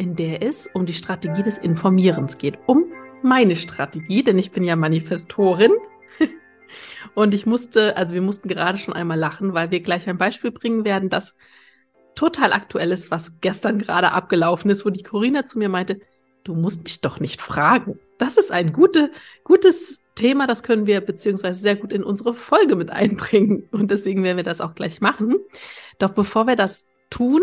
in der es um die Strategie des Informierens geht. Um meine Strategie, denn ich bin ja Manifestorin. Und ich musste, also wir mussten gerade schon einmal lachen, weil wir gleich ein Beispiel bringen werden, das total aktuell ist, was gestern gerade abgelaufen ist, wo die Corina zu mir meinte, du musst mich doch nicht fragen. Das ist ein gute, gutes Thema, das können wir beziehungsweise sehr gut in unsere Folge mit einbringen. Und deswegen werden wir das auch gleich machen. Doch bevor wir das tun,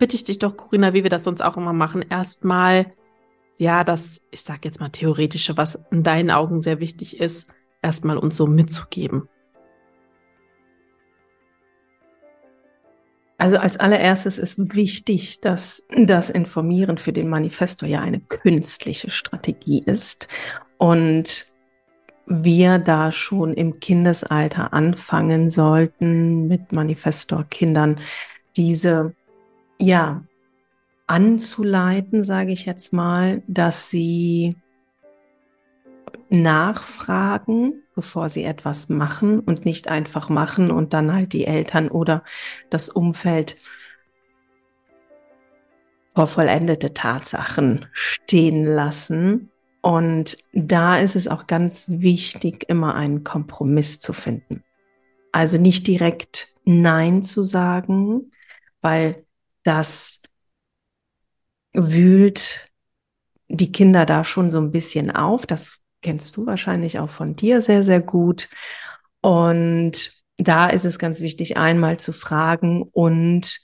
bitte ich dich doch, Corinna, wie wir das sonst auch immer machen, erstmal, ja, das, ich sag jetzt mal theoretische, was in deinen Augen sehr wichtig ist, erstmal uns so mitzugeben. Also als allererstes ist wichtig, dass das Informieren für den Manifestor ja eine künstliche Strategie ist und wir da schon im Kindesalter anfangen sollten, mit Manifestor-Kindern diese, ja, anzuleiten, sage ich jetzt mal, dass sie nachfragen, bevor sie etwas machen und nicht einfach machen und dann halt die Eltern oder das Umfeld vor vollendete Tatsachen stehen lassen. Und da ist es auch ganz wichtig, immer einen Kompromiss zu finden. Also nicht direkt Nein zu sagen, weil das wühlt die Kinder da schon so ein bisschen auf. Das kennst du wahrscheinlich auch von dir sehr, sehr gut. Und da ist es ganz wichtig, einmal zu fragen und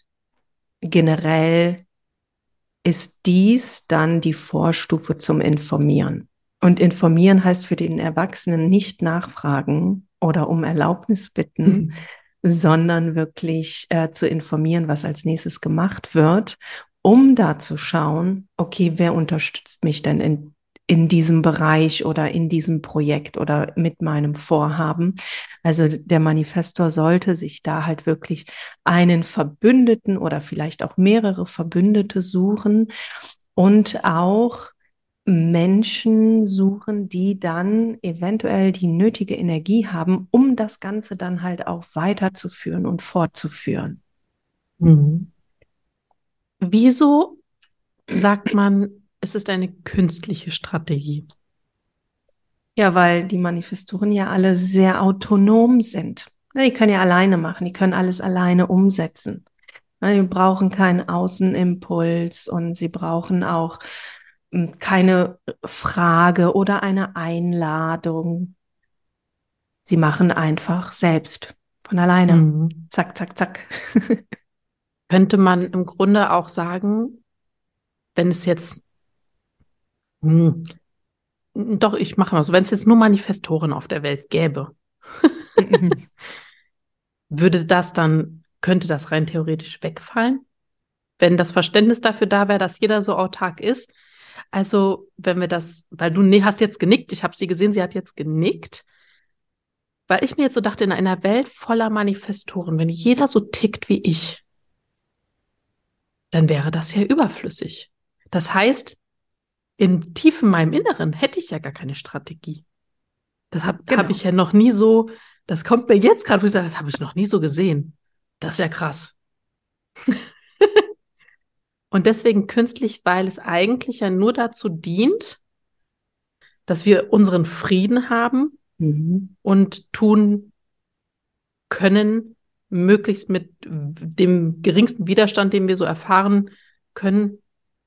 generell ist dies dann die Vorstufe zum Informieren. Und informieren heißt für den Erwachsenen nicht nachfragen oder um Erlaubnis bitten, mhm. Sondern wirklich äh, zu informieren, was als nächstes gemacht wird, um da zu schauen, okay, wer unterstützt mich denn in in diesem Bereich oder in diesem Projekt oder mit meinem Vorhaben. Also der Manifestor sollte sich da halt wirklich einen Verbündeten oder vielleicht auch mehrere Verbündete suchen und auch Menschen suchen, die dann eventuell die nötige Energie haben, um das Ganze dann halt auch weiterzuführen und fortzuführen. Mhm. Wieso sagt man, es ist eine künstliche Strategie. Ja, weil die Manifestoren ja alle sehr autonom sind. Die können ja alleine machen, die können alles alleine umsetzen. Die brauchen keinen Außenimpuls und sie brauchen auch keine Frage oder eine Einladung. Sie machen einfach selbst von alleine. Mhm. Zack, zack, zack. Könnte man im Grunde auch sagen, wenn es jetzt hm. Doch, ich mache mal so. Wenn es jetzt nur Manifestoren auf der Welt gäbe, würde das dann, könnte das rein theoretisch wegfallen? Wenn das Verständnis dafür da wäre, dass jeder so autark ist. Also, wenn wir das, weil du nee, hast jetzt genickt, ich habe sie gesehen, sie hat jetzt genickt. Weil ich mir jetzt so dachte, in einer Welt voller Manifestoren, wenn jeder so tickt wie ich, dann wäre das ja überflüssig. Das heißt, in tief in meinem Inneren hätte ich ja gar keine Strategie. Das habe genau. hab ich ja noch nie so Das kommt mir jetzt gerade, wo ich sage, das habe ich noch nie so gesehen. Das ist ja krass. Und deswegen künstlich, weil es eigentlich ja nur dazu dient, dass wir unseren Frieden haben mhm. und tun können, möglichst mit dem geringsten Widerstand, den wir so erfahren können,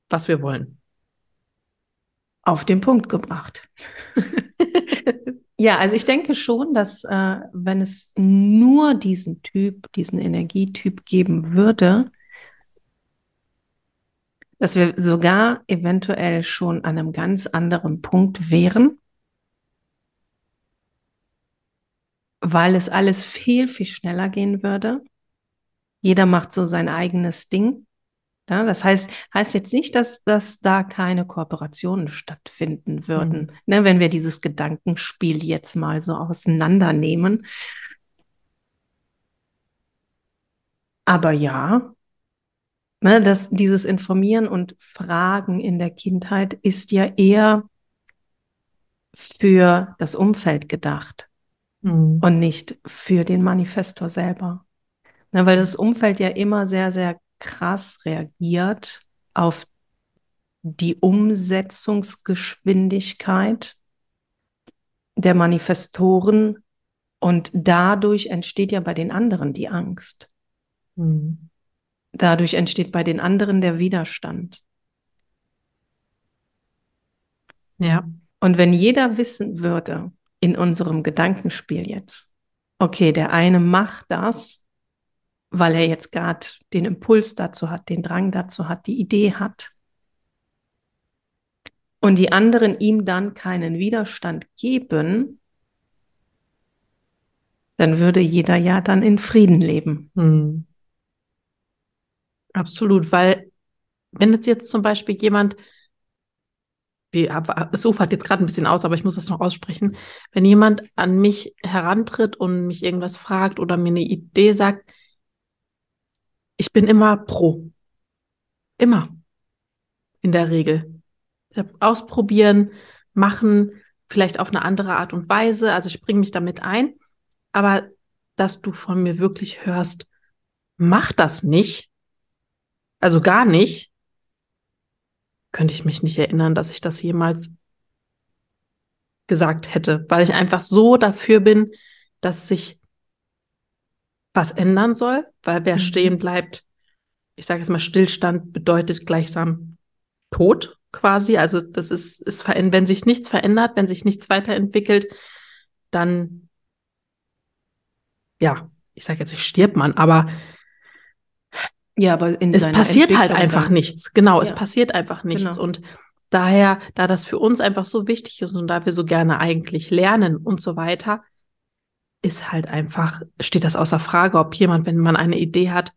was wir wollen. Auf den Punkt gebracht. ja, also ich denke schon, dass äh, wenn es nur diesen Typ, diesen Energietyp geben würde, dass wir sogar eventuell schon an einem ganz anderen Punkt wären, weil es alles viel, viel schneller gehen würde. Jeder macht so sein eigenes Ding. Ja, das heißt, heißt jetzt nicht, dass, dass da keine Kooperationen stattfinden würden, mhm. ne, wenn wir dieses Gedankenspiel jetzt mal so auseinandernehmen. Aber ja, ne, dass dieses Informieren und Fragen in der Kindheit ist ja eher für das Umfeld gedacht mhm. und nicht für den Manifestor selber. Ne, weil das Umfeld ja immer sehr, sehr krass reagiert auf die Umsetzungsgeschwindigkeit der Manifestoren und dadurch entsteht ja bei den anderen die Angst. Mhm. Dadurch entsteht bei den anderen der Widerstand. Ja. Und wenn jeder wissen würde, in unserem Gedankenspiel jetzt, okay, der eine macht das, weil er jetzt gerade den Impuls dazu hat, den Drang dazu hat, die Idee hat, und die anderen ihm dann keinen Widerstand geben, dann würde jeder ja dann in Frieden leben. Hm. Absolut, weil wenn es jetzt zum Beispiel jemand, wie, es ufert jetzt gerade ein bisschen aus, aber ich muss das noch aussprechen, wenn jemand an mich herantritt und mich irgendwas fragt oder mir eine Idee sagt, ich bin immer pro. Immer. In der Regel. Ausprobieren, machen, vielleicht auf eine andere Art und Weise. Also ich bringe mich damit ein. Aber dass du von mir wirklich hörst, mach das nicht, also gar nicht, könnte ich mich nicht erinnern, dass ich das jemals gesagt hätte, weil ich einfach so dafür bin, dass sich was ändern soll, weil wer mhm. stehen bleibt, ich sage jetzt mal, Stillstand bedeutet gleichsam Tod quasi. Also das ist, ist wenn sich nichts verändert, wenn sich nichts weiterentwickelt, dann ja, ich sage jetzt nicht stirbt man, aber ja, aber in es passiert halt einfach dann. nichts. Genau, ja. es passiert einfach nichts. Genau. Und daher, da das für uns einfach so wichtig ist und da wir so gerne eigentlich lernen und so weiter, ist halt einfach, steht das außer Frage, ob jemand, wenn man eine Idee hat,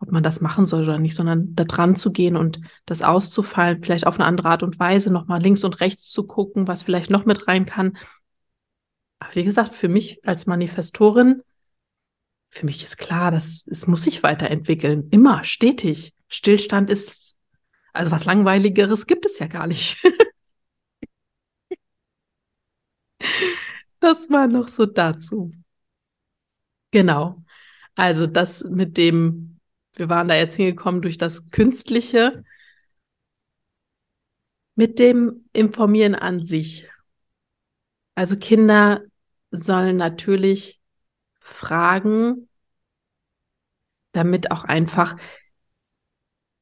ob man das machen soll oder nicht, sondern da dran zu gehen und das auszufallen, vielleicht auf eine andere Art und Weise, nochmal links und rechts zu gucken, was vielleicht noch mit rein kann. Aber wie gesagt, für mich als Manifestorin für mich ist klar, dass es muss sich weiterentwickeln. Immer, stetig. Stillstand ist, also was Langweiligeres gibt es ja gar nicht. das war noch so dazu. Genau. Also das mit dem, wir waren da jetzt hingekommen durch das Künstliche, mit dem Informieren an sich. Also Kinder sollen natürlich fragen, damit auch einfach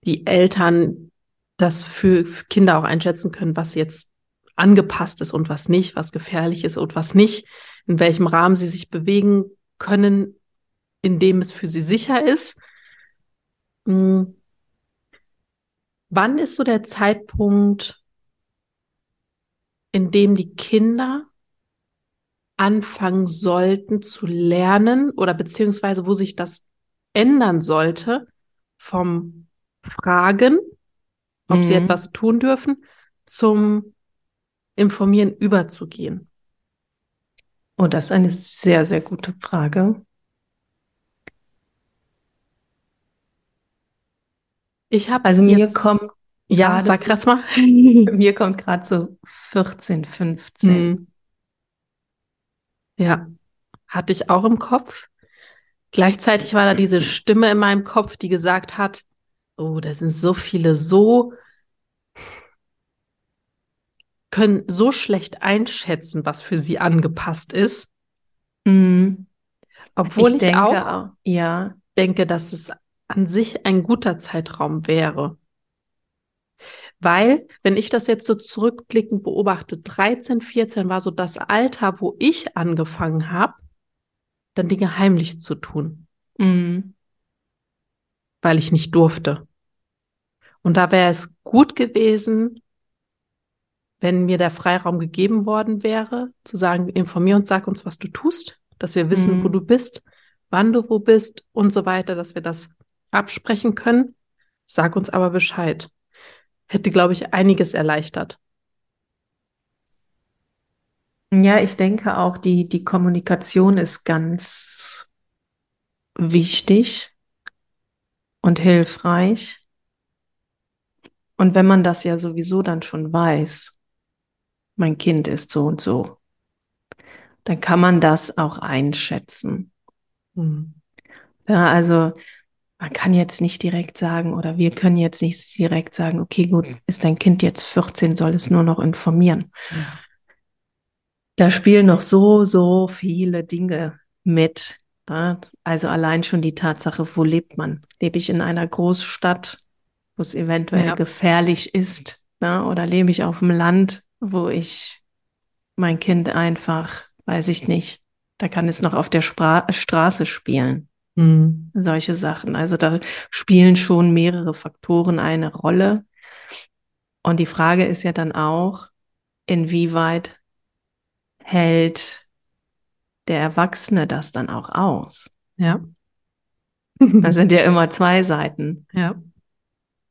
die Eltern das für Kinder auch einschätzen können, was jetzt angepasst ist und was nicht, was gefährlich ist und was nicht, in welchem Rahmen sie sich bewegen können, in dem es für sie sicher ist. Hm. Wann ist so der Zeitpunkt, in dem die Kinder anfangen sollten zu lernen oder beziehungsweise wo sich das ändern sollte vom Fragen, ob mhm. sie etwas tun dürfen, zum Informieren überzugehen? Oh, das ist eine sehr, sehr gute Frage. Ich habe also mir kommt ja, sag grad mal. mir kommt gerade so 14, 15. Mhm. Ja. hatte ich auch im Kopf. Gleichzeitig war da diese Stimme in meinem Kopf, die gesagt hat, oh, da sind so viele so, können so schlecht einschätzen, was für sie angepasst ist. Mhm. Obwohl ich, ich denke auch, auch, ja. denke, dass es an sich ein guter Zeitraum wäre. Weil, wenn ich das jetzt so zurückblickend beobachte, 13, 14 war so das Alter, wo ich angefangen habe, dann Dinge heimlich zu tun, Mhm. weil ich nicht durfte. Und da wäre es gut gewesen, wenn mir der Freiraum gegeben worden wäre, zu sagen, informier uns, sag uns, was du tust, dass wir wissen, Mhm. wo du bist, wann du wo bist und so weiter, dass wir das absprechen können. Sag uns aber Bescheid. Hätte, glaube ich, einiges erleichtert. Ja, ich denke auch, die, die Kommunikation ist ganz wichtig und hilfreich. Und wenn man das ja sowieso dann schon weiß, mein Kind ist so und so, dann kann man das auch einschätzen. Hm. Ja, also man kann jetzt nicht direkt sagen oder wir können jetzt nicht direkt sagen, okay, gut, ist dein Kind jetzt 14, soll es nur noch informieren. Ja. Da spielen noch so, so viele Dinge mit. Ja? Also allein schon die Tatsache, wo lebt man? Lebe ich in einer Großstadt, wo es eventuell Ja. gefährlich ist? Ja? Oder lebe ich auf dem Land, wo ich mein Kind einfach, weiß ich nicht, da kann es noch auf der Spra Straße spielen. Hm. Solche Sachen. Also da spielen schon mehrere Faktoren eine Rolle. Und die Frage ist ja dann auch, inwieweit hält der Erwachsene das dann auch aus? Ja. Das sind ja immer zwei Seiten. ja.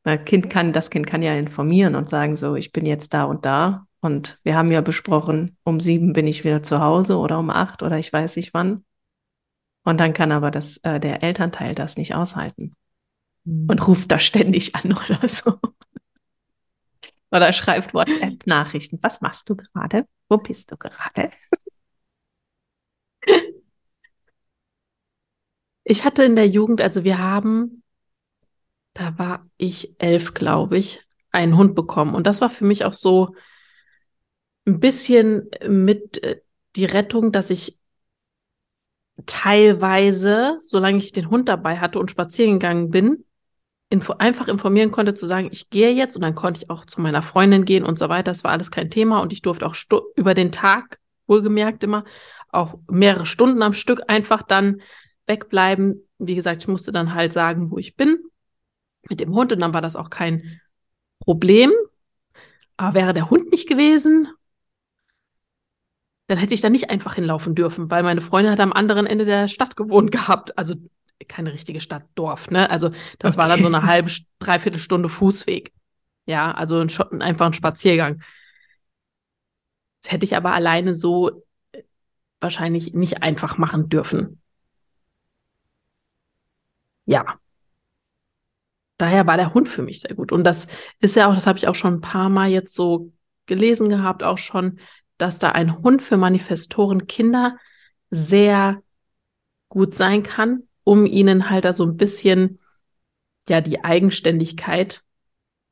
Das Kind kann, das Kind kann ja informieren und sagen so, ich bin jetzt da und da und wir haben ja besprochen, um sieben bin ich wieder zu Hause oder um acht oder ich weiß nicht wann. Und dann kann aber das, äh, der Elternteil das nicht aushalten Hm. und ruft da ständig an oder so. Oder schreibt WhatsApp-Nachrichten. Was machst du gerade? Wo bist du gerade? Ich hatte in der Jugend, also wir haben, da war ich elf, glaube ich, einen Hund bekommen. Und das war für mich auch so ein bisschen mit äh, die Rettung, dass ich teilweise, solange ich den Hund dabei hatte und spazieren gegangen bin, info einfach informieren konnte, zu sagen, ich gehe jetzt und dann konnte ich auch zu meiner Freundin gehen und so weiter. Das war alles kein Thema und ich durfte auch über den Tag, wohlgemerkt immer, auch mehrere Stunden am Stück einfach dann wegbleiben. Wie gesagt, ich musste dann halt sagen, wo ich bin mit dem Hund und dann war das auch kein Problem. Aber wäre der Hund nicht gewesen, dann hätte ich da nicht einfach hinlaufen dürfen, weil meine Freundin hat am anderen Ende der Stadt gewohnt gehabt. Also keine richtige Stadt, Dorf, ne? Also das war dann so eine Okay. halbe, dreiviertel Stunde Fußweg. Ja, also ein, einfach ein Spaziergang. Das hätte ich aber alleine so äh, wahrscheinlich nicht einfach machen dürfen. Ja. Daher war der Hund für mich sehr gut. Und das ist ja auch, das habe ich auch schon ein paar Mal jetzt so gelesen gehabt, auch schon, dass da ein Hund für Manifestoren Kinder sehr gut sein kann, um ihnen halt da so ein bisschen, ja, die Eigenständigkeit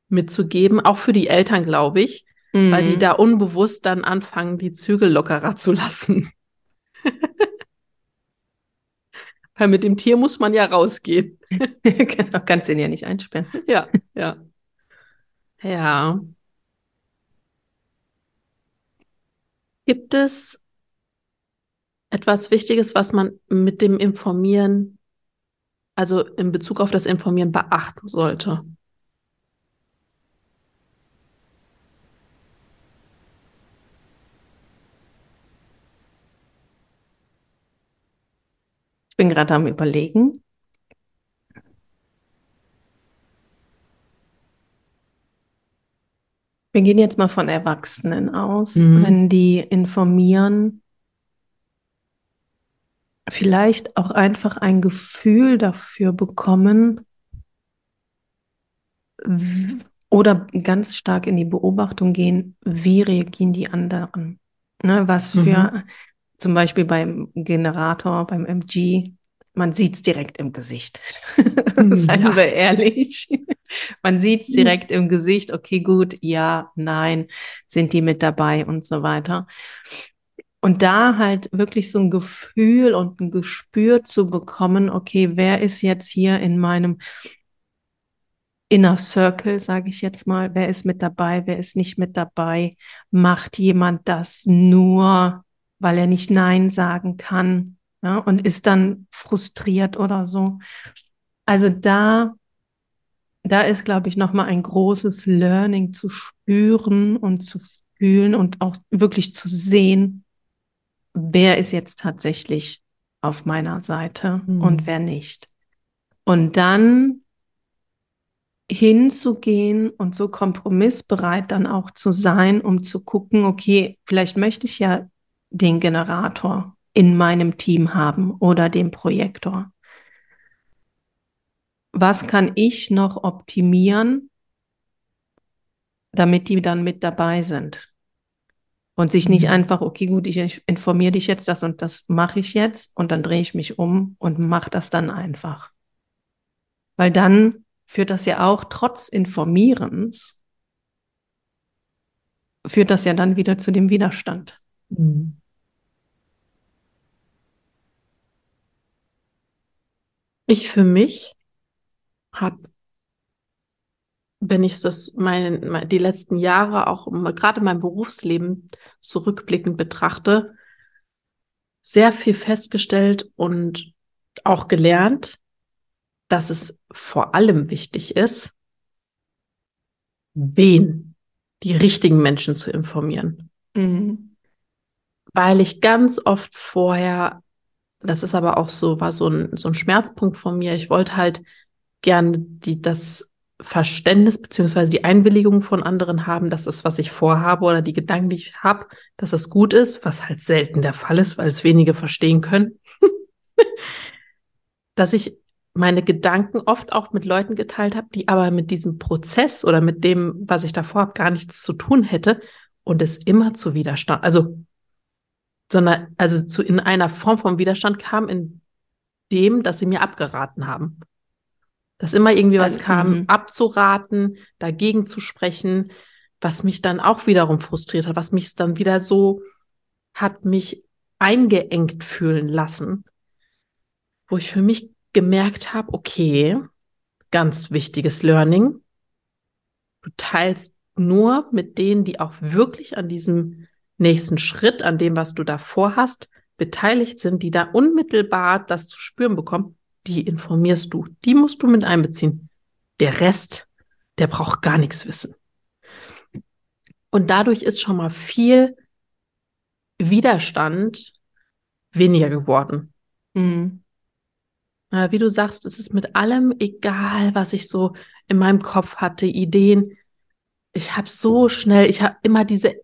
mitzugeben, auch für die Eltern, glaube ich, weil die Mhm. da unbewusst dann anfangen, die Zügel lockerer zu lassen. Weil mit dem Tier muss man ja rausgehen. genau, kannst ihn ja nicht einsperren. Ja, ja. Ja. Gibt es etwas Wichtiges, was man mit dem Informieren, also in Bezug auf das Informieren beachten sollte? Ich bin gerade am Überlegen. Wir gehen jetzt mal von Erwachsenen aus, Mhm. wenn die informieren, vielleicht auch einfach ein Gefühl dafür bekommen oder ganz stark in die Beobachtung gehen, wie reagieren die anderen. Ne, was für, zum Beispiel beim Generator, beim MG, man sieht es direkt im Gesicht. Seien ja. wir ehrlich. Man sieht es direkt im Gesicht, okay, gut, ja, nein, sind die mit dabei und so weiter. Und da halt wirklich so ein Gefühl und ein Gespür zu bekommen, okay, wer ist jetzt hier in meinem Inner Circle, sage ich jetzt mal, wer ist mit dabei, wer ist nicht mit dabei? Macht jemand das nur, weil er nicht Nein sagen kann ja, und ist dann frustriert oder so? Also da, da ist, glaube ich, nochmal ein großes Learning zu spüren und zu fühlen und auch wirklich zu sehen, wer ist jetzt tatsächlich auf meiner Seite mhm. und wer nicht. Und dann hinzugehen und so kompromissbereit dann auch zu sein, um zu gucken, okay, vielleicht möchte ich ja den Generator in meinem Team haben oder den Projektor. Was kann ich noch optimieren, damit die dann mit dabei sind? Und sich nicht mhm. einfach, okay, gut, ich informiere dich jetzt, das und das mache ich jetzt und dann drehe ich mich um und mache das dann einfach. Weil dann führt das ja auch trotz Informierens, führt das ja dann wieder zu dem Widerstand. Mhm. Ich für mich habe wenn ich das mein, die letzten Jahre auch gerade mein Berufsleben zurückblickend betrachte, sehr viel festgestellt und auch gelernt, dass es vor allem wichtig ist, wen die richtigen Menschen zu informieren. Mhm. Weil ich ganz oft vorher, das ist aber auch so, war so ein, so ein Schmerzpunkt von mir, ich wollte halt gerne die, das Verständnis beziehungsweise die Einwilligung von anderen haben, dass das, was ich vorhabe oder die Gedanken, die ich habe, dass das gut ist, was halt selten der Fall ist, weil es wenige verstehen können. dass ich meine Gedanken oft auch mit Leuten geteilt habe, die aber mit diesem Prozess oder mit dem, was ich davor habe, gar nichts zu tun hätte und es immer zu Widerstand, also sondern also zu in einer Form von Widerstand kam, in dem, dass sie mir abgeraten haben. Dass immer irgendwie was also, kam, mhm. abzuraten, dagegen zu sprechen, was mich dann auch wiederum frustriert hat, was mich dann wieder so hat mich eingeengt fühlen lassen, wo ich für mich gemerkt habe, okay, ganz wichtiges Learning. Du teilst nur mit denen, die auch wirklich an diesem nächsten Schritt, an dem, was du davor hast, beteiligt sind, die da unmittelbar das zu spüren bekommen die informierst du. Die musst du mit einbeziehen. Der Rest, der braucht gar nichts wissen. Und dadurch ist schon mal viel Widerstand weniger geworden. Mhm. Wie du sagst, es ist mit allem egal, was ich so in meinem Kopf hatte, Ideen. Ich habe so schnell, ich habe immer diese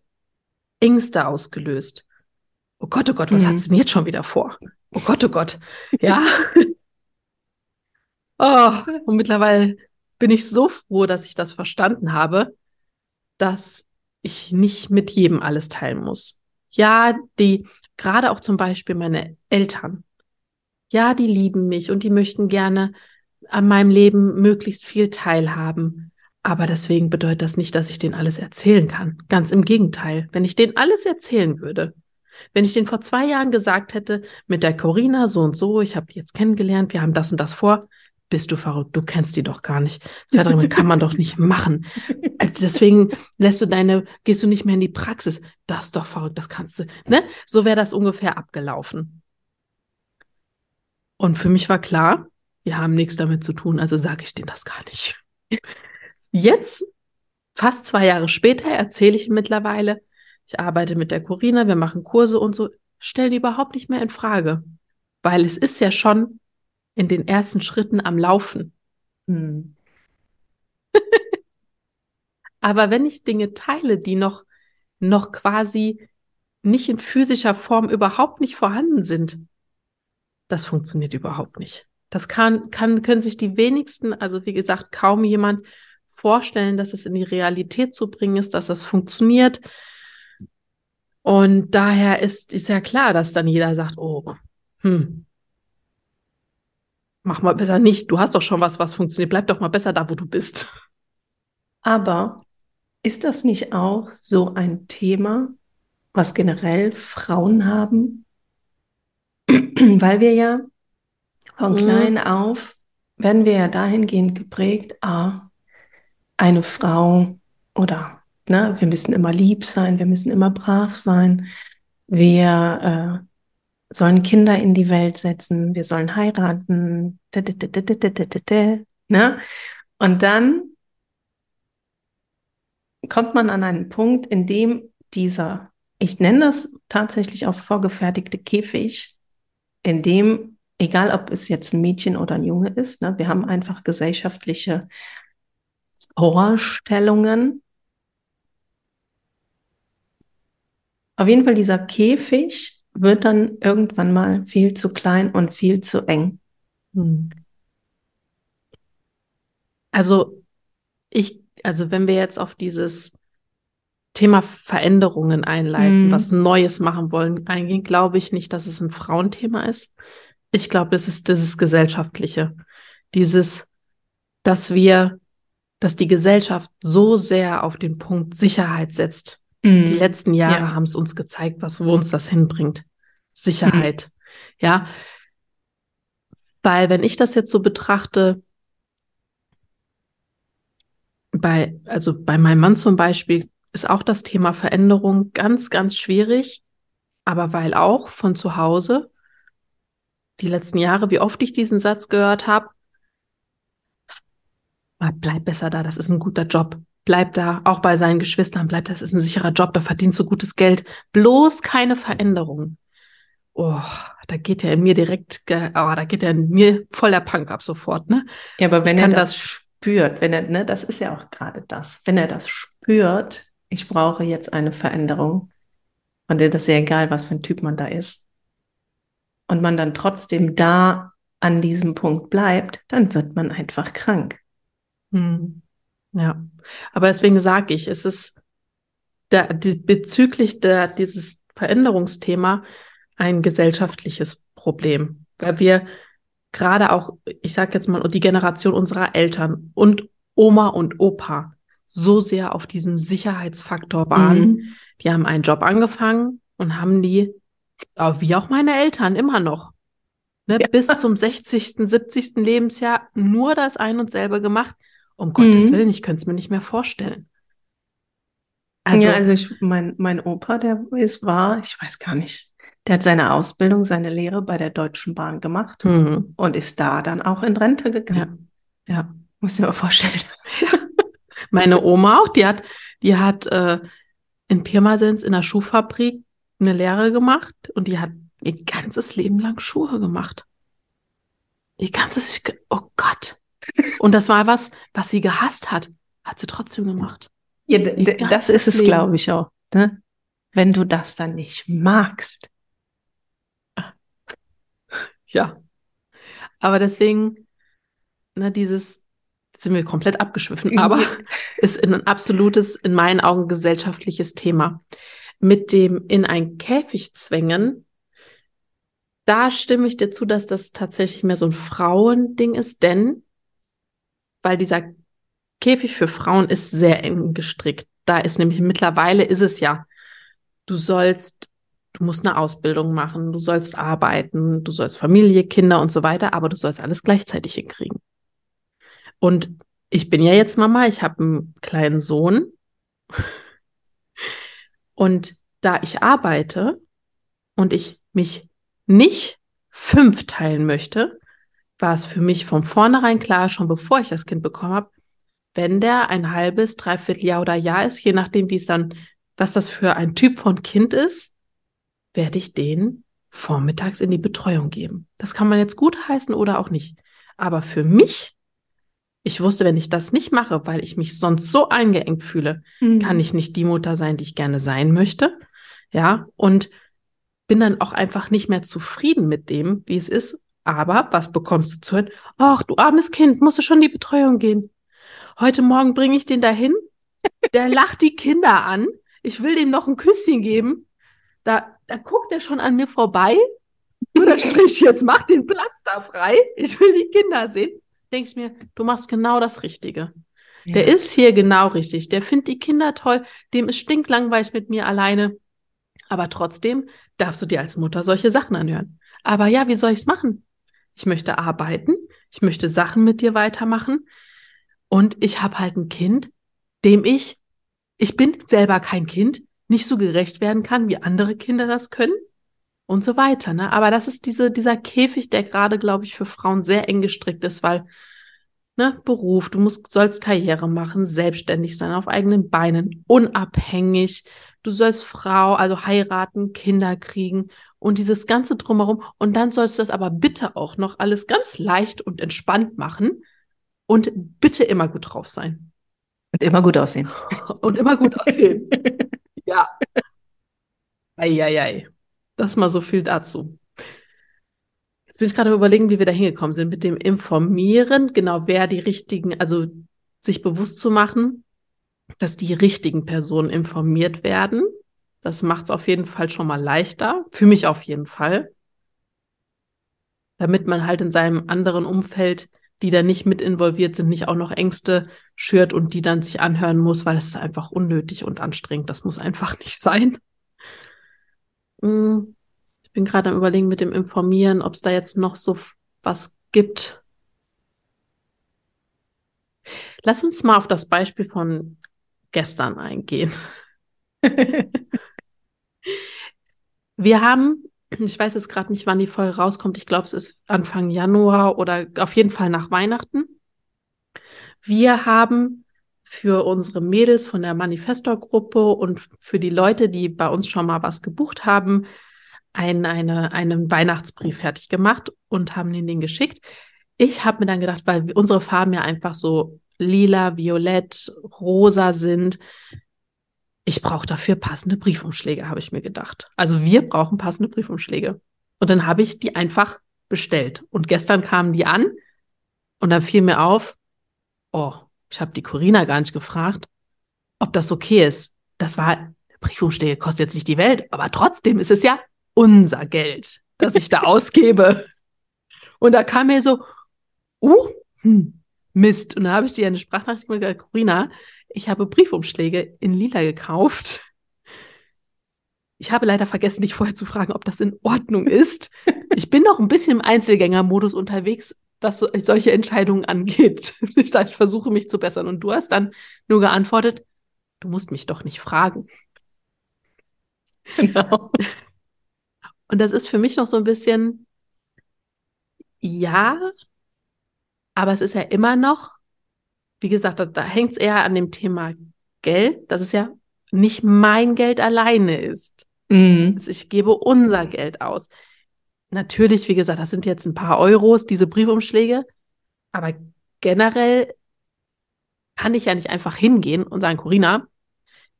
Ängste ausgelöst. Oh Gott, oh Gott, was mhm. hat's denn jetzt schon wieder vor? Oh Gott, oh Gott. Ja. Oh, und mittlerweile bin ich so froh, dass ich das verstanden habe, dass ich nicht mit jedem alles teilen muss. Ja, die, gerade auch zum Beispiel meine Eltern. Ja, die lieben mich und die möchten gerne an meinem Leben möglichst viel teilhaben. Aber deswegen bedeutet das nicht, dass ich denen alles erzählen kann. Ganz im Gegenteil. Wenn ich denen alles erzählen würde, wenn ich denen vor zwei Jahren gesagt hätte, mit der Corina so und so, ich habe die jetzt kennengelernt, wir haben das und das vor, bist du verrückt, du kennst die doch gar nicht. Zwei, dreimal kann man doch nicht machen. Also deswegen lässt du deine, gehst du nicht mehr in die Praxis. Das ist doch verrückt, das kannst du. Ne? So wäre das ungefähr abgelaufen. Und für mich war klar, wir haben nichts damit zu tun, also sage ich denen das gar nicht. Jetzt, fast zwei Jahre später, erzähle ich mittlerweile, ich arbeite mit der Corina, wir machen Kurse und so, stellen die überhaupt nicht mehr in Frage. Weil es ist ja schon in den ersten Schritten am Laufen. Hm. Aber wenn ich Dinge teile, die noch, noch quasi nicht in physischer Form überhaupt nicht vorhanden sind, das funktioniert überhaupt nicht. Das kann, kann, können sich die wenigsten, also wie gesagt, kaum jemand vorstellen, dass es in die Realität zu bringen ist, dass das funktioniert. Und daher ist, ist ja klar, dass dann jeder sagt, oh, hm, mach mal besser nicht. Du hast doch schon was, was funktioniert. Bleib doch mal besser da, wo du bist. Aber ist das nicht auch so ein Thema, was generell Frauen haben? Weil wir ja von Mhm. klein auf werden wir ja dahingehend geprägt, ah, eine Frau oder ne, wir müssen immer lieb sein, wir müssen immer brav sein, wir äh, sollen Kinder in die Welt setzen, wir sollen heiraten, ne? Und dann kommt man an einen Punkt, in dem dieser, ich nenne das tatsächlich auch vorgefertigte Käfig, in dem, egal ob es jetzt ein Mädchen oder ein Junge ist, ne, wir haben einfach gesellschaftliche Vorstellungen. Auf jeden Fall dieser Käfig, wird dann irgendwann mal viel zu klein und viel zu eng. Hm. Also ich, also wenn wir jetzt auf dieses Thema Veränderungen einleiten, Mhm. was Neues machen wollen, eingehen, glaube ich nicht, dass es ein Frauenthema ist. Ich glaube, das ist dieses Gesellschaftliche. Dieses, dass wir, dass die Gesellschaft so sehr auf den Punkt Sicherheit setzt. Die Mhm. letzten Jahre Ja. haben es uns gezeigt, was, wo uns das hinbringt. Sicherheit. Ja. Weil wenn ich das jetzt so betrachte, bei, also bei meinem Mann zum Beispiel, ist auch das Thema Veränderung ganz, ganz schwierig. Aber weil auch von zu Hause die letzten Jahre, wie oft ich diesen Satz gehört habe, "Ah, bleib besser da, das ist ein guter Job. Bleib da, auch bei seinen Geschwistern, bleib, das ist ein sicherer Job, da verdienst du gutes Geld. Bloß keine Veränderung. Oh, da geht ja in mir direkt, oh, da geht ja in mir voll der Punk ab sofort, ne? Ja, aber wenn Ich er das das- spürt, wenn er, ne, das ist ja auch gerade das, wenn er das spürt, ich brauche jetzt eine Veränderung und das ist ja egal, was für ein Typ man da ist, und man dann trotzdem da an diesem Punkt bleibt, dann wird man einfach krank. Hm. Ja, aber deswegen sage ich, es ist der, die, bezüglich der, dieses Veränderungsthema ein gesellschaftliches Problem, weil wir gerade auch, ich sage jetzt mal, die Generation unserer Eltern und Oma und Opa so sehr auf diesem Sicherheitsfaktor waren. Mhm. Die haben einen Job angefangen und haben die, wie auch meine Eltern, immer noch, ne, Ja. bis zum 60., 70. Lebensjahr nur das ein und selbe gemacht. Um Gottes Mhm. Willen, ich könnte es mir nicht mehr vorstellen. Also, ja, also ich, mein, mein Opa, der ist, war, ich weiß gar nicht, der hat seine Ausbildung, seine Lehre bei der Deutschen Bahn gemacht hm, und ist da dann auch in Rente gegangen. ja, ja. Muss dir mal vorstellen. Meine Oma auch, die hat, die hat äh, in Pirmasens in der Schuhfabrik eine Lehre gemacht und die hat ihr ganzes Leben lang Schuhe gemacht. Ihr ganzes, ich oh Gott. Und das war was, was sie gehasst hat, hat sie trotzdem gemacht. Ja, das ist es, glaube ich auch. Ne? Wenn du das dann nicht magst. Ja. Aber deswegen, ne, dieses, sind wir komplett abgeschwiffen, aber ist ein absolutes, in meinen Augen gesellschaftliches Thema. Mit dem in ein Käfig zwängen, da stimme ich dir zu, dass das tatsächlich mehr so ein Frauending ist, denn weil dieser Käfig für Frauen ist sehr eng gestrickt. Da ist nämlich mittlerweile ist es ja, du sollst, du musst eine Ausbildung machen, du sollst arbeiten, du sollst Familie, Kinder und so weiter, aber du sollst alles gleichzeitig hinkriegen. Und ich bin ja jetzt Mama, ich habe einen kleinen Sohn. Und da ich arbeite und ich mich nicht fünf teilen möchte, war es für mich von vornherein klar, schon bevor ich das Kind bekommen habe, wenn der ein halbes, dreiviertel Jahr oder Jahr ist, je nachdem, wie es dann, was das für ein Typ von Kind ist, werde ich den vormittags in die Betreuung geben. Das kann man jetzt gut heißen oder auch nicht. Aber für mich, ich wusste, wenn ich das nicht mache, weil ich mich sonst so eingeengt fühle, kann ich nicht die Mutter sein, die ich gerne sein möchte. Ja, und bin dann auch einfach nicht mehr zufrieden mit dem, wie es ist. Aber was bekommst du zu hören? Ach, du armes Kind, musst du schon in die Betreuung gehen. Heute Morgen bringe ich den dahin. Der lacht die Kinder an. Ich will dem noch ein Küsschen geben. Da, da guckt er schon an mir vorbei. Oder sprich jetzt, mach den Platz da frei. Ich will die Kinder sehen. Denkst mir, du machst genau das Richtige. Ja. Der ist hier genau richtig. Der findet die Kinder toll. Dem ist stinklangweilig mit mir alleine. Aber trotzdem darfst du dir als Mutter solche Sachen anhören. Aber ja, wie soll ich es machen? Ich möchte arbeiten. Ich möchte Sachen mit dir weitermachen. Und ich habe halt ein Kind, dem ich, ich bin selber kein Kind, nicht so gerecht werden kann, wie andere Kinder das können und so weiter. Ne? Aber das ist diese, dieser Käfig, der gerade, glaube ich, für Frauen sehr eng gestrickt ist, weil ne, Beruf, du musst, sollst Karriere machen, selbstständig sein, auf eigenen Beinen, unabhängig. Du sollst Frau, also heiraten, Kinder kriegen und dieses ganze drumherum. Und dann sollst du das aber bitte auch noch alles ganz leicht und entspannt machen und bitte immer gut drauf sein. Und immer gut aussehen. Und immer gut aussehen. ja. Eieiei. Das mal so viel dazu. Jetzt bin ich gerade überlegen, wie wir da hingekommen sind mit dem Informieren, genau wer die richtigen, also sich bewusst zu machen, dass die richtigen Personen informiert werden. Das macht es auf jeden Fall schon mal leichter, für mich auf jeden Fall, damit man halt in seinem anderen Umfeld, die da nicht mit involviert sind, nicht auch noch Ängste schürt und die dann sich anhören muss, weil es ist einfach unnötig und anstrengend. Das muss einfach nicht sein. Hm, ich bin gerade am Überlegen mit dem Informieren, ob es da jetzt noch so was gibt. Lass uns mal auf das Beispiel von gestern eingehen. Wir haben, ich weiß jetzt gerade nicht, wann die Folge rauskommt. Ich glaube, es ist Anfang Januar oder auf jeden Fall nach Weihnachten. Wir haben für unsere Mädels von der Manifestor-Gruppe und für die Leute, die bei uns schon mal was gebucht haben, ein, eine, einen Weihnachtsbrief fertig gemacht und haben ihnen den geschickt. Ich habe mir dann gedacht, weil unsere Farben ja einfach so lila, violett, rosa sind, ich brauche dafür passende Briefumschläge, habe ich mir gedacht. Also wir brauchen passende Briefumschläge. Und dann habe ich die einfach bestellt. Und gestern kamen die an und dann fiel mir auf, oh, ich habe die Corina gar nicht gefragt, ob das okay ist. Das war, Briefumschläge kostet jetzt nicht die Welt, aber trotzdem ist es ja unser Geld, das ich da ausgebe. Und da kam mir so, uh, hm, Mist. Und da habe ich dir eine Sprachnachricht gesagt, Corina, ich habe Briefumschläge in Lila gekauft. Ich habe leider vergessen, dich vorher zu fragen, ob das in Ordnung ist. Ich bin noch ein bisschen im Einzelgängermodus unterwegs, was so, solche Entscheidungen angeht. Ich, sag, ich versuche mich zu bessern. Und du hast dann nur geantwortet, du musst mich doch nicht fragen. Genau. Und das ist für mich noch so ein bisschen, ja, aber es ist ja immer noch, wie gesagt, da, da hängt es eher an dem Thema Geld, dass es ja nicht mein Geld alleine ist. Mhm. Also ich gebe unser Geld aus. Natürlich, wie gesagt, das sind jetzt ein paar Euros, diese Briefumschläge, aber generell kann ich ja nicht einfach hingehen und sagen, Corina,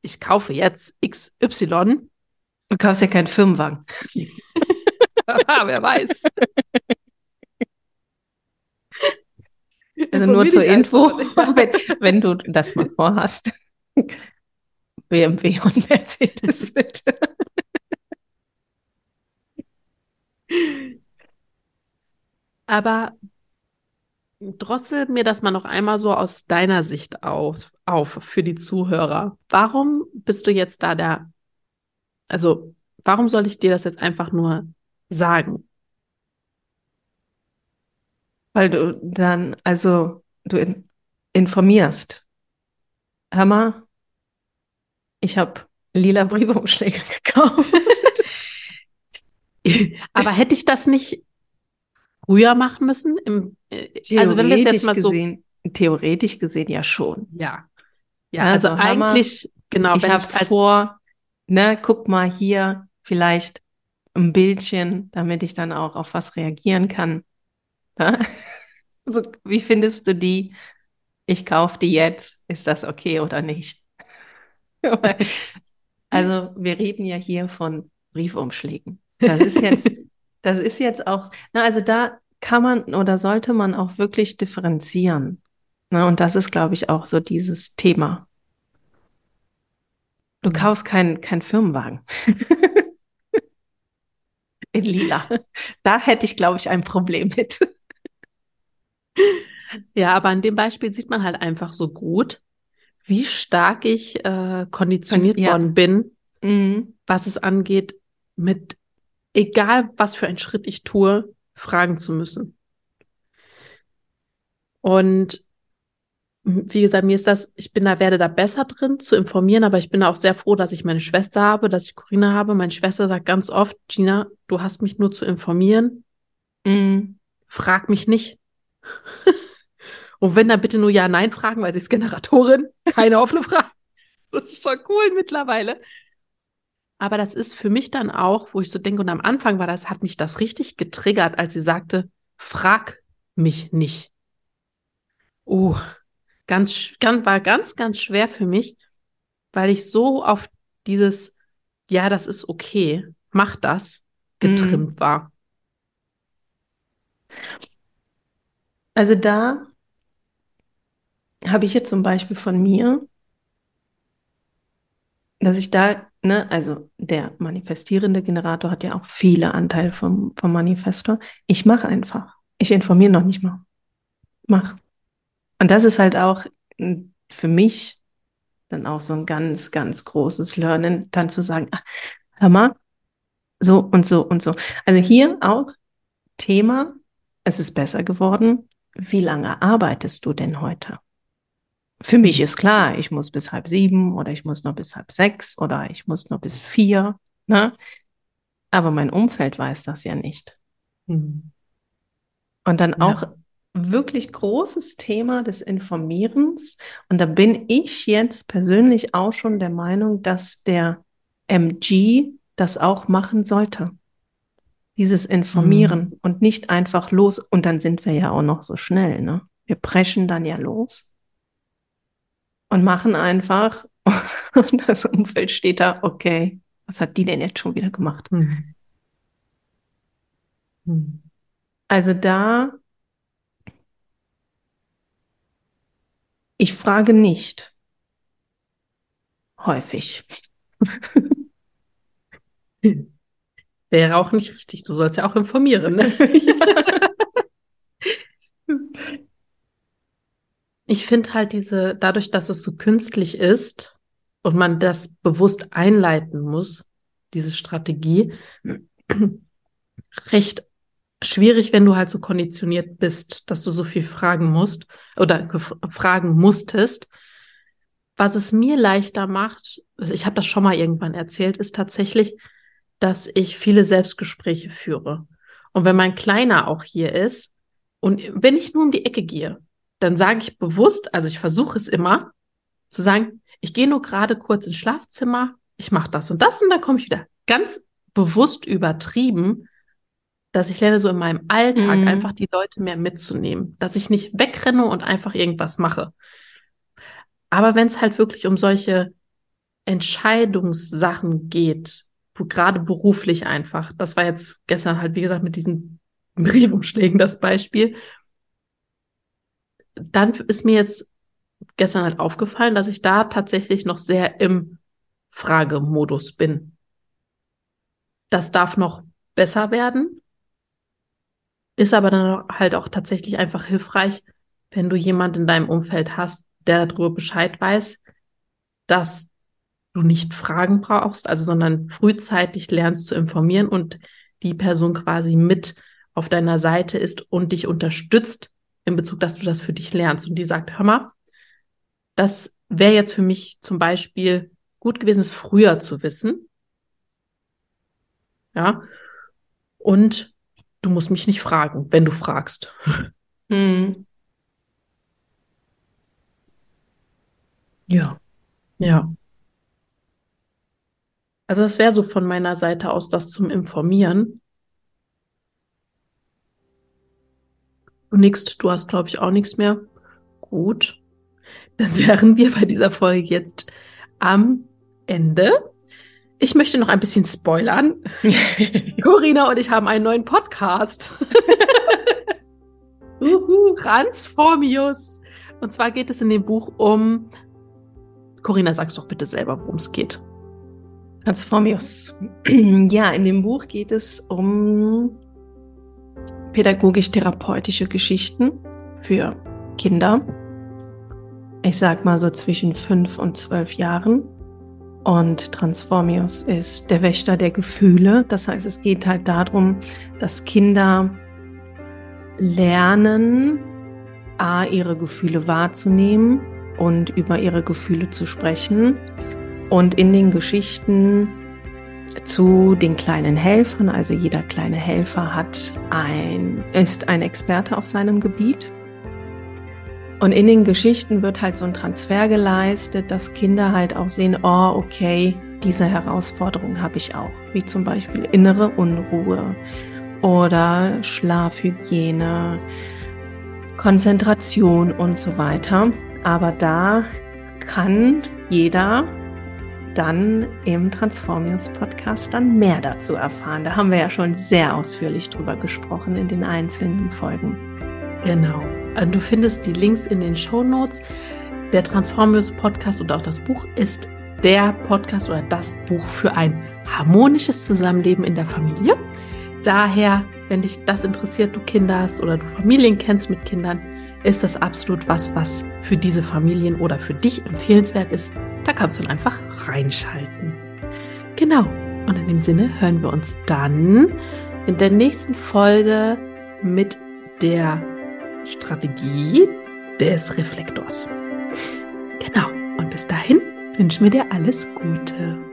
ich kaufe jetzt XY Du kaufst ja keinen Firmenwagen. Wer weiß. Also nur zur Info, wenn, wenn, du das mal vorhast. BMW und Mercedes, bitte. Aber drossel mir das mal noch einmal so aus deiner Sicht auf, auf für die Zuhörer. Warum bist du jetzt da der also, warum soll ich dir das jetzt einfach nur sagen? Weil du dann, also, du in, informierst. Hör mal, ich habe lila Briefumschläge gekauft. Aber hätte ich das nicht früher machen müssen? Im, äh, also wenn wir es jetzt mal gesehen, so theoretisch gesehen ja schon. Ja. Ja, also, also eigentlich genau. Ich habe vor ne, guck mal hier vielleicht ein Bildchen, damit ich dann auch auf was reagieren kann. Ja? Also, wie findest du die? Ich kaufe die jetzt. Ist das okay oder nicht? also, wir reden ja hier von Briefumschlägen. Das ist jetzt, das ist jetzt auch, na, also da kann man oder sollte man auch wirklich differenzieren. Na, und das ist, glaube ich, auch so dieses Thema. Du mhm. kaufst keinen kein Firmenwagen. in lila. Da hätte ich, glaube ich, ein Problem mit. Ja, aber an dem Beispiel sieht man halt einfach so gut, wie stark ich äh, konditioniert Ja. worden bin, Mhm. was es angeht, mit egal was für einen Schritt ich tue, fragen zu müssen. Und wie gesagt, mir ist das, ich bin da, werde da besser drin zu informieren, aber ich bin auch sehr froh, dass ich meine Schwester habe, dass ich Corinna habe. Meine Schwester sagt ganz oft, Gina, du hast mich nur zu informieren, Mhm. frag mich nicht. Und wenn dann bitte nur Ja-Nein fragen, weil sie ist Generatorin, keine offene Frage. Das ist schon cool mittlerweile. Aber das ist für mich dann auch, wo ich so denke, und am Anfang war das, hat mich das richtig getriggert, als sie sagte, frag mich nicht. Oh, ganz, ganz, war ganz, ganz schwer für mich, weil ich so auf dieses, ja, das ist okay, mach das, getrimmt war. Also da habe ich jetzt zum Beispiel von mir, dass ich da, ne, also der manifestierende Generator hat ja auch viele Anteile vom, vom Manifestor. Ich mache einfach. Ich informiere noch nicht mal. Mach. Und das ist halt auch mm, für mich dann auch so ein ganz, ganz großes Lernen, dann zu sagen, ah, hör mal, so und so und so. Also hier auch Thema, es ist besser geworden. Wie lange arbeitest du denn heute? Für mich ist klar, ich muss bis halb sieben oder ich muss noch bis halb sechs oder ich muss noch bis vier, ne? Aber mein Umfeld weiß das ja nicht. Hm. Und dann Ja. auch wirklich großes Thema des Informierens. Und da bin ich jetzt persönlich auch schon der Meinung, dass der MG das auch machen sollte. Dieses Informieren und nicht einfach los. Und dann sind wir ja auch noch so schnell, ne? Wir preschen dann ja los und machen einfach. Und das Umfeld steht da, okay, was hat die denn jetzt schon wieder gemacht? Hm. Hm. Also da, ich frage nicht häufig. Wäre auch nicht richtig. Du sollst ja auch informieren. Ne? Ich finde halt diese, dadurch, dass es so künstlich ist und man das bewusst einleiten muss, diese Strategie, recht schwierig, wenn du halt so konditioniert bist, dass du so viel fragen musst oder fragen musstest. Was es mir leichter macht, ich habe das schon mal irgendwann erzählt, ist tatsächlich, dass ich viele Selbstgespräche führe. Und wenn mein Kleiner auch hier ist und wenn ich nur um die Ecke gehe, dann sage ich bewusst, also ich versuche es immer, zu sagen, ich gehe nur gerade kurz ins Schlafzimmer, ich mache das und das und dann komme ich wieder. Ganz bewusst übertrieben, dass ich lerne, so in meinem Alltag Mhm. einfach die Leute mehr mitzunehmen, dass ich nicht wegrenne und einfach irgendwas mache. Aber wenn es halt wirklich um solche Entscheidungssachen geht, gerade beruflich einfach, das war jetzt gestern halt, wie gesagt, mit diesen Briefumschlägen das Beispiel, dann ist mir jetzt gestern halt aufgefallen, dass ich da tatsächlich noch sehr im Fragemodus bin. Das darf noch besser werden, ist aber dann halt auch tatsächlich einfach hilfreich, wenn du jemanden in deinem Umfeld hast, der darüber Bescheid weiß, dass du nicht Fragen brauchst, also sondern frühzeitig lernst zu informieren und die Person quasi mit auf deiner Seite ist und dich unterstützt in Bezug, dass du das für dich lernst. Und die sagt, hör mal, das wäre jetzt für mich zum Beispiel gut gewesen, es früher zu wissen. Ja. Und du musst mich nicht fragen, wenn du fragst. Hm. Ja. Ja. Also das wäre so von meiner Seite aus das zum Informieren. Du nix, du hast, glaube ich, auch nichts mehr. Gut. Dann wären wir bei dieser Folge jetzt am Ende. Ich möchte noch ein bisschen spoilern. Corinna und ich haben einen neuen Podcast. Transformius. Und zwar geht es in dem Buch um. Corinna, sag's doch bitte selber, worum es geht. Transformius. Ja, in dem Buch geht es um pädagogisch-therapeutische Geschichten für Kinder. Ich sag mal so zwischen fünf und zwölf Jahren. Und Transformius ist der Wächter der Gefühle. Das heißt, es geht halt darum, dass Kinder lernen, a, ihre Gefühle wahrzunehmen und über ihre Gefühle zu sprechen. Und in den Geschichten zu den kleinen Helfern, also jeder kleine Helfer hat ein, ist ein Experte auf seinem Gebiet. Und in den Geschichten wird halt so ein Transfer geleistet, dass Kinder halt auch sehen, oh, okay, diese Herausforderung habe ich auch, wie zum Beispiel innere Unruhe oder Schlafhygiene, Konzentration und so weiter. Aber da kann jeder dann im Transformius Podcast dann mehr dazu erfahren. Da haben wir ja schon sehr ausführlich drüber gesprochen in den einzelnen Folgen. Genau. Also du findest die Links in den Show Notes. Der Transformius Podcast und auch das Buch ist der Podcast oder das Buch für ein harmonisches Zusammenleben in der Familie. Daher, wenn dich das interessiert, du Kinder hast oder du Familien kennst mit Kindern, ist das absolut was, was für diese Familien oder für dich empfehlenswert ist. Da kannst du dann einfach reinschalten. Genau. Und in dem Sinne hören wir uns dann in der nächsten Folge mit der Strategie des Reflektors. Genau. Und bis dahin wünschen wir dir alles Gute.